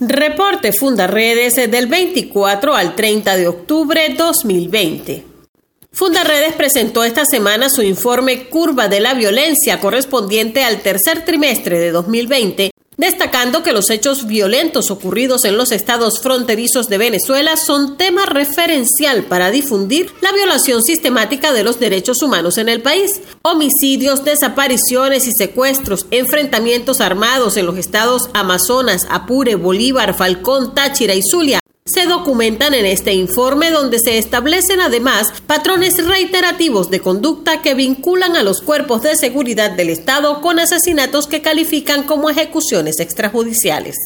Reporte Fundaredes del 24 al 30 de octubre 2020. Fundaredes presentó esta semana su informe Curva de la Violencia correspondiente al tercer trimestre de 2020 destacando que los hechos violentos ocurridos en los estados fronterizos de Venezuela son tema referencial para difundir la violación sistemática de los derechos humanos en el país. Homicidios, desapariciones y secuestros, enfrentamientos armados en los estados Amazonas, Apure, Bolívar, Falcón, Táchira y Zulia se documentan en este informe donde se establecen además patrones reiterativos de conducta que vinculan a los cuerpos de seguridad del Estado con asesinatos que califican como ejecuciones extrajudiciales.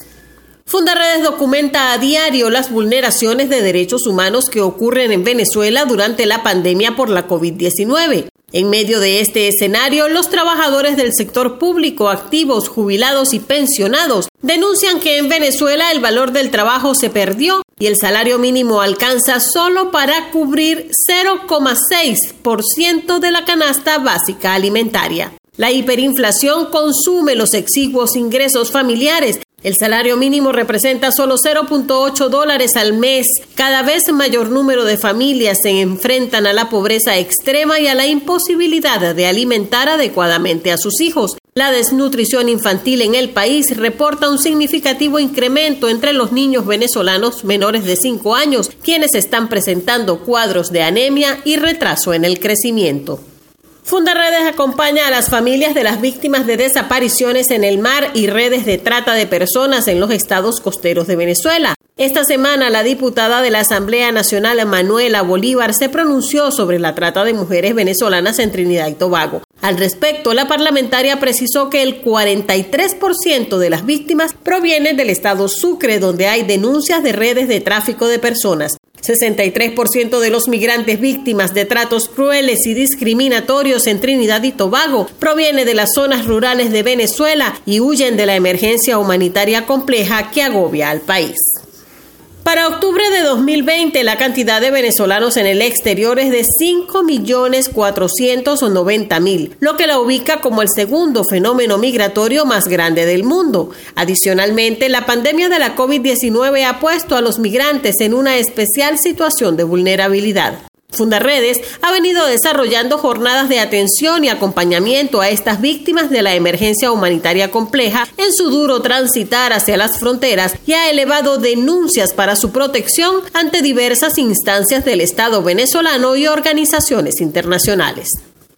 Fundaredes documenta a diario las vulneraciones de derechos humanos que ocurren en Venezuela durante la pandemia por la COVID-19. En medio de este escenario, los trabajadores del sector público, activos, jubilados y pensionados denuncian que en Venezuela el valor del trabajo se perdió y el salario mínimo alcanza solo para cubrir 0,6% de la canasta básica alimentaria. La hiperinflación consume los exiguos ingresos familiares el salario mínimo representa solo 0.8 dólares al mes. Cada vez mayor número de familias se enfrentan a la pobreza extrema y a la imposibilidad de alimentar adecuadamente a sus hijos. La desnutrición infantil en el país reporta un significativo incremento entre los niños venezolanos menores de 5 años, quienes están presentando cuadros de anemia y retraso en el crecimiento. Fundaredes acompaña a las familias de las víctimas de desapariciones en el mar y redes de trata de personas en los estados costeros de Venezuela. Esta semana la diputada de la Asamblea Nacional Manuela Bolívar se pronunció sobre la trata de mujeres venezolanas en Trinidad y Tobago. Al respecto, la parlamentaria precisó que el 43% de las víctimas provienen del estado Sucre, donde hay denuncias de redes de tráfico de personas. 63% de los migrantes víctimas de tratos crueles y discriminatorios en Trinidad y Tobago proviene de las zonas rurales de Venezuela y huyen de la emergencia humanitaria compleja que agobia al país. Para octubre de 2020, la cantidad de venezolanos en el exterior es de 5.490.000, lo que la ubica como el segundo fenómeno migratorio más grande del mundo. Adicionalmente, la pandemia de la COVID-19 ha puesto a los migrantes en una especial situación de vulnerabilidad. Fundaredes ha venido desarrollando jornadas de atención y acompañamiento a estas víctimas de la emergencia humanitaria compleja en su duro transitar hacia las fronteras y ha elevado denuncias para su protección ante diversas instancias del Estado venezolano y organizaciones internacionales.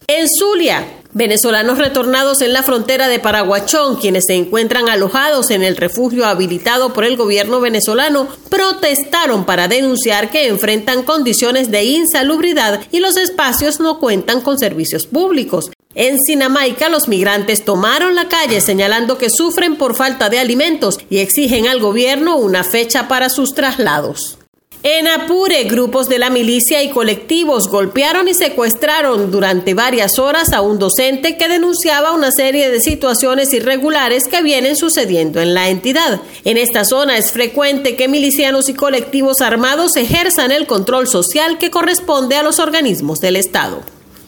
En Zulia, venezolanos retornados en la frontera de Paraguachón, quienes se encuentran alojados en el refugio habilitado por el gobierno venezolano, protestaron para denunciar que enfrentan condiciones de insalubridad y los espacios no cuentan con servicios públicos. En Sinamaica, los migrantes tomaron la calle señalando que sufren por falta de alimentos y exigen al gobierno una fecha para sus traslados. En Apure, grupos de la milicia y colectivos golpearon y secuestraron durante varias horas a un docente que denunciaba una serie de situaciones irregulares que vienen sucediendo en la entidad. En esta zona es frecuente que milicianos y colectivos armados ejerzan el control social que corresponde a los organismos del Estado.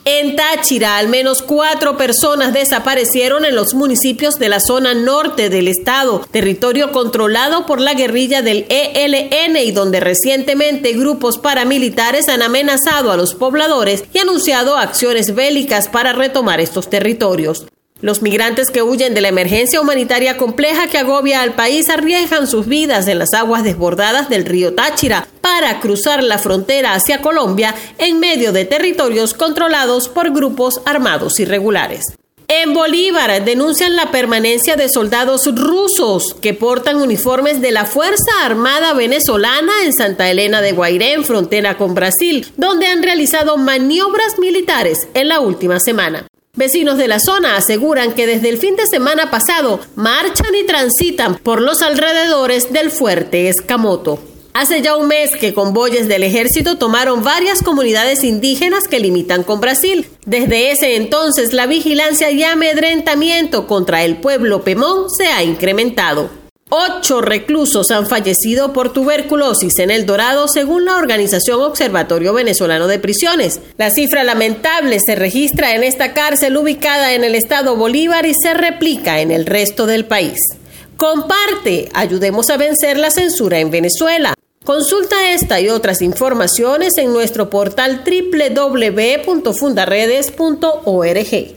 En Táchira, al menos cuatro personas desaparecieron en los municipios de la zona norte del estado, territorio controlado por la guerrilla del ELN y donde recientemente grupos paramilitares han amenazado a los pobladores y anunciado acciones bélicas para retomar estos territorios. Los migrantes que huyen de la emergencia humanitaria compleja que agobia al país arriesgan sus vidas en las aguas desbordadas del río Táchira para cruzar la frontera hacia Colombia en medio de territorios controlados por grupos armados irregulares. En Bolívar denuncian la permanencia de soldados rusos que portan uniformes de la Fuerza Armada Venezolana en Santa Elena de Guairén, frontera con Brasil, donde han realizado maniobras militares en la última semana. Vecinos de la zona aseguran que desde el fin de semana pasado marchan y transitan por los alrededores del fuerte Escamoto. Hace ya un mes que convoyes del ejército tomaron varias comunidades indígenas que limitan con Brasil. Desde ese entonces la vigilancia y amedrentamiento contra el pueblo Pemón se ha incrementado. Ocho reclusos han fallecido por tuberculosis en El Dorado, según la organización Observatorio Venezolano de Prisiones. La cifra lamentable se registra en esta cárcel ubicada en el estado Bolívar y se replica en el resto del país. Comparte, ayudemos a vencer la censura en Venezuela. Consulta esta y otras informaciones en nuestro portal www.fundaredes.org.